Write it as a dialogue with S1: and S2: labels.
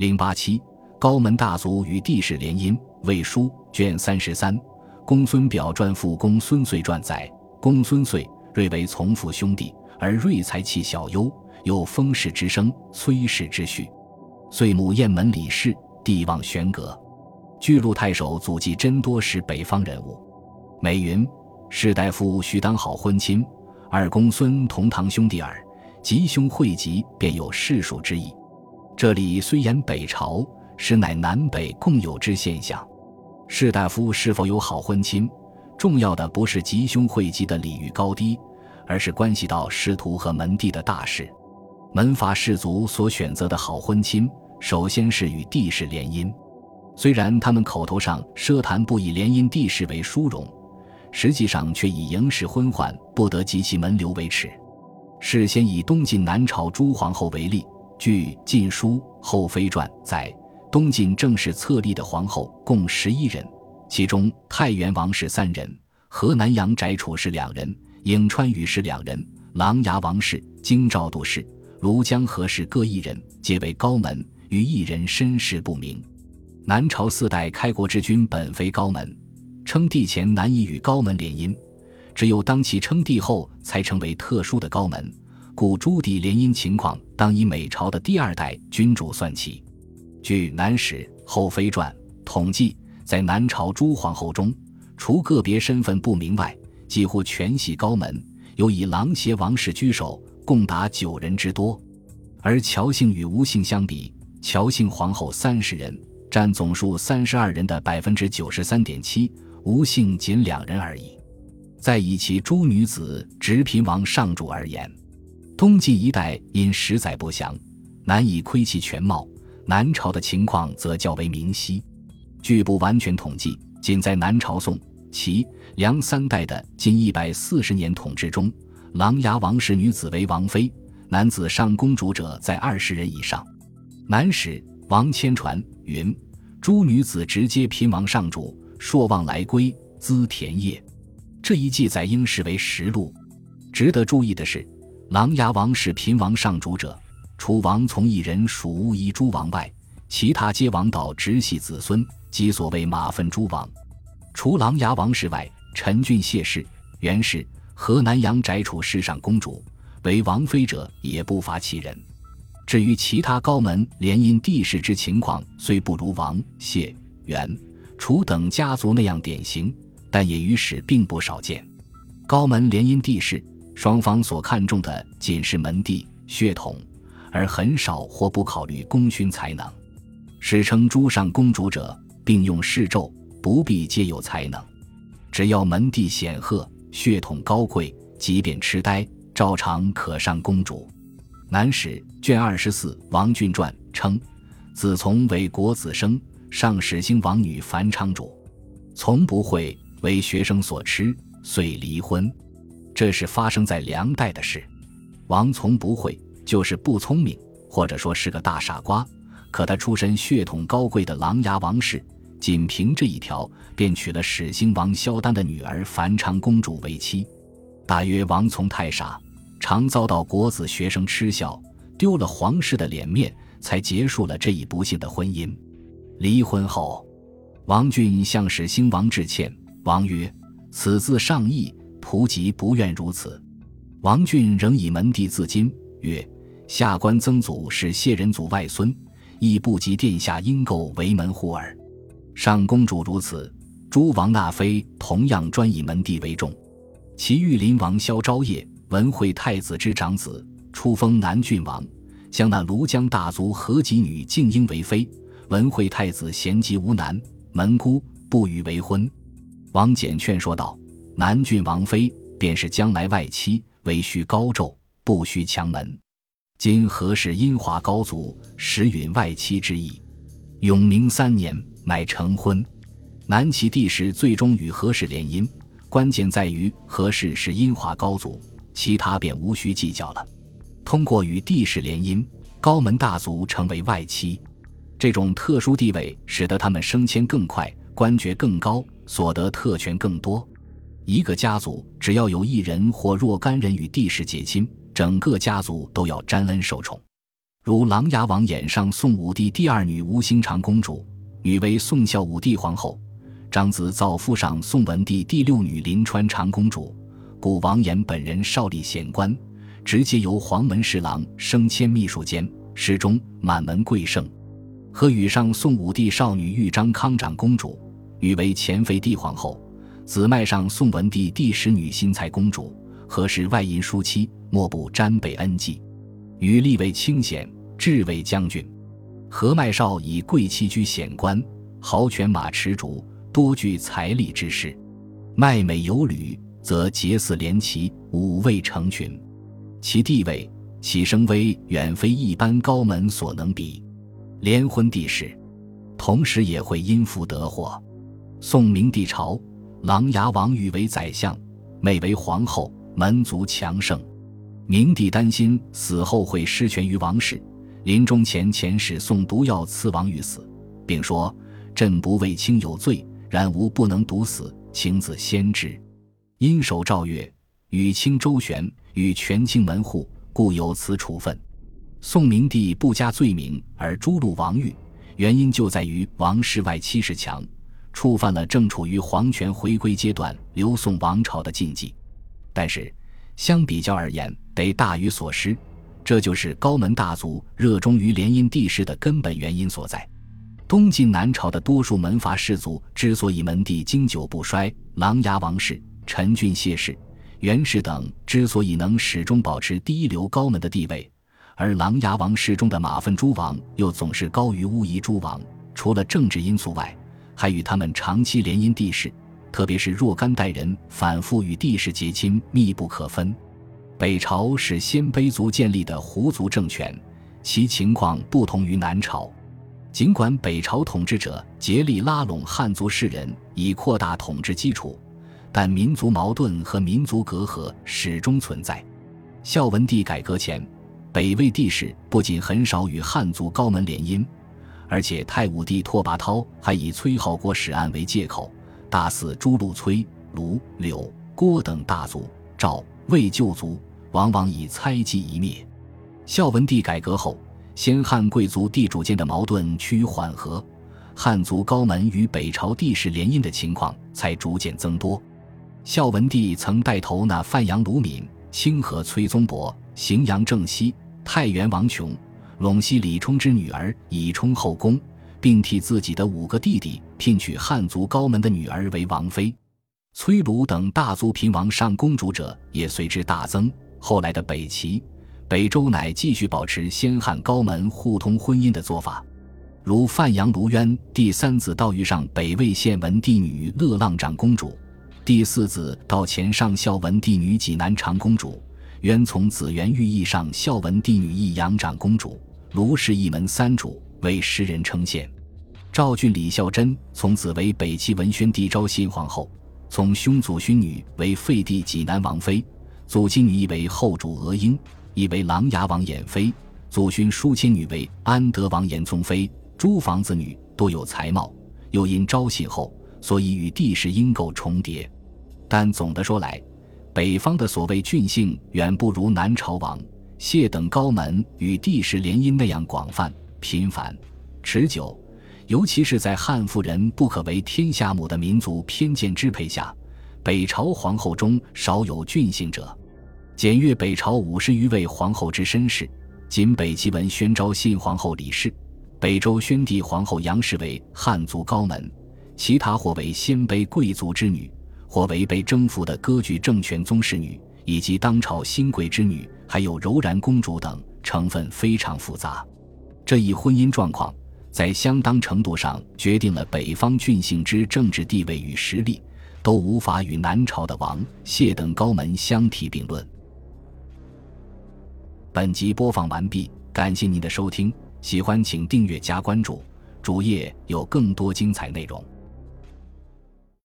S1: 零八七高门大族与帝室联姻。魏书卷三十三，公孙表传父公孙遂传载，公孙遂瑞为从父兄弟，而瑞才气小优，有封氏之生，崔氏之序。遂母雁门李氏，帝望玄阁。巨鹿太守祖籍真多是北方人物。美云士大夫须当好婚亲，二公孙同堂兄弟耳，吉凶汇集，便有世数之意。这里虽言北朝，实乃南北共有之现象。士大夫是否有好婚亲，重要的不是吉凶汇集的礼遇高低，而是关系到师徒和门第的大事。门阀士族所选择的好婚亲，首先是与帝室联姻。虽然他们口头上奢谈不以联姻帝室为殊荣，实际上却以迎氏婚宦不得及其门流为耻。事先以东晋南朝朱皇后为例，据《晋书·后妃传》载。东晋正式册立的皇后共十一人，其中太原王氏三人，河南阳翟楚氏两人，颍川宇氏两人，琅琊王氏、京兆杜氏、庐江何氏各一人，皆为高门，与一人身世不明。南朝四代开国之君本非高门，称帝前难以与高门联姻，只有当其称帝后才成为特殊的高门，故朱棣联姻情况当以每朝的第二代君主算起。据《南史·后妃传》统计，在南朝诸皇后中，除个别身份不明外，几乎全系高门，有以琅邪王氏居首，共达九人之多。而乔姓与吴姓相比，乔姓皇后三十人，占总数三十二人的百分之九十三点七，吴姓仅两人而已。再以其诸女子直嫔王上主而言，东晋一代因实载不详，难以窥其全貌。南朝的情况则较为明晰，据不完全统计，仅在南朝宋、齐、梁三代的近一百四十年统治中，琅琊王氏女子为王妃，男子上公主者在二十人以上。南史王谦传云：诸女子直接嫔王上主，朔望来归，资田业。这一记载应视为实录。值得注意的是，琅琊王氏平王上主者。除王从一人属乌衣诸王外，其他皆王道直系子孙，即所谓马粪诸王。除琅琊王氏外，陈俊谢氏、袁氏、河南阳翟楚氏上公主为王妃者也不乏其人。至于其他高门联姻帝室之情况，虽不如王谢、袁、楚等家族那样典型，但也于史并不少见。高门联姻帝室，双方所看重的仅是门第血统。而很少或不考虑功勋才能，史称诸上公主者，并用谥咒，不必皆有才能，只要门第显赫、血统高贵，即便痴呆，照常可上公主。南史卷二十四《王俊传》称，子从为国子生，上始兴王女樊昌主，从不会为学生所吃，遂离婚。这是发生在梁代的事。王从不会。就是不聪明，或者说是个大傻瓜。可他出身血统高贵的琅琊王氏，仅凭这一条，便娶了始兴王萧丹的女儿樊昌公主为妻。大约王从太傻，常遭到国子学生嗤笑，丢了皇室的脸面，才结束了这一不幸的婚姻。离婚后，王俊向始兴王致歉，王曰：“此字上意，仆疾不愿如此。”王俊仍以门第自矜，曰。下官曾祖是谢仁祖外孙，亦不及殿下因构为门户耳。上公主如此，诸王纳妃同样专以门第为重。其御林王萧昭业，文惠太子之长子，初封南郡王，将那庐江大族何吉女静英为妃。文惠太子贤吉无男，门姑不予为婚。王简劝说道：“南郡王妃便是将来外戚，唯需高胄，不需强门。”今何氏阴华高祖时允外戚之意，永明三年乃成婚。南齐帝室最终与何氏联姻，关键在于何氏是阴华高祖，其他便无需计较了。通过与帝室联姻，高门大族成为外戚，这种特殊地位使得他们升迁更快，官爵更高，所得特权更多。一个家族只要有一人或若干人与帝室结亲。整个家族都要沾恩受宠，如琅琊王眼上宋武帝第二女吴兴长公主，女为宋孝武帝皇后；长子造父上宋文帝第六女临川长公主。故王衍本人少立显官，直接由黄门侍郎升迁秘书监，侍中满门贵盛。和与上宋武帝少女豫章康长公主，女为前废帝皇后；子迈上宋文帝第十女新才公主，何氏外姻叔妻，莫不沾备恩纪。与立为清显，至为将军。何迈少以贵戚居显官，豪权马持主，多具财力之士。麦美有履。则结似连旗，五位成群，其地位、其声威，远非一般高门所能比。连婚帝室，同时也会因福得祸。宋明帝朝，琅琊王欲为宰相，妹为皇后，门族强盛。明帝担心死后会失权于王室，临终前遣使送毒药赐王欲死，并说：“朕不为卿有罪，然吾不能毒死，请子先知。”因守诏曰：“与卿周旋，与权倾门户，故有此处分。”宋明帝不加罪名而诛戮王玉，原因就在于王室外戚势强，触犯了正处于皇权回归阶段刘宋王朝的禁忌。但是相比较而言，得大于所失，这就是高门大族热衷于联姻帝室的根本原因所在。东晋南朝的多数门阀士族之所以门第经久不衰，琅琊王氏。陈俊谢氏、袁氏等之所以能始终保持第一流高门的地位，而琅琊王室中的马粪诸王又总是高于乌夷诸王，除了政治因素外，还与他们长期联姻帝室，特别是若干代人反复与帝室结亲密不可分。北朝是鲜卑族建立的胡族政权，其情况不同于南朝。尽管北朝统治者竭力拉拢汉族士人，以扩大统治基础。但民族矛盾和民族隔阂始终存在。孝文帝改革前，北魏帝室不仅很少与汉族高门联姻，而且太武帝拓跋焘还以崔浩国史案为借口，大肆诛戮崔、卢、柳、郭等大族。赵、魏旧族往往以猜忌一灭。孝文帝改革后，先汉贵族地主间的矛盾趋于缓和，汉族高门与北朝帝室联姻的情况才逐渐增多。孝文帝曾带头纳范阳卢敏、清河崔宗伯、荥阳郑熙、太原王琼、陇西李冲之女儿以充后宫，并替自己的五个弟弟聘娶汉族高门的女儿为王妃。崔卢等大族平王上公主者也随之大增。后来的北齐、北周乃继续保持先汉高门互通婚姻的做法，如范阳卢渊第三子道遇上北魏献文帝女乐浪长公主。第四子到前上孝文帝女济南长公主，渊从子元寓意上孝文帝女义阳长公主，卢氏一门三主为诗人称羡。赵郡李孝贞从子为北齐文宣帝昭信皇后，从兄祖勋女为废帝济南王妃，祖亲女亦为后主娥英，亦为琅琊王衍妃，祖勋叔亲女为安德王延宗妃。诸房子女多有才貌，又因昭信后，所以与帝室因构重叠。但总的说来，北方的所谓郡姓远不如南朝王谢等高门与帝室联姻那样广泛、频繁、持久。尤其是在汉妇人不可为天下母的民族偏见支配下，北朝皇后中少有郡姓者。检阅北朝五十余位皇后之身世，仅北齐文宣昭信皇后李氏，北周宣帝皇后杨氏为汉族高门，其他或为鲜卑贵族之女。或为被征服的割据政权宗室女，以及当朝新贵之女，还有柔然公主等，成分非常复杂。这一婚姻状况，在相当程度上决定了北方郡姓之政治地位与实力，都无法与南朝的王谢等高门相提并论。本集播放完毕，感谢您的收听，喜欢请订阅加关注，主页有更多精彩内容。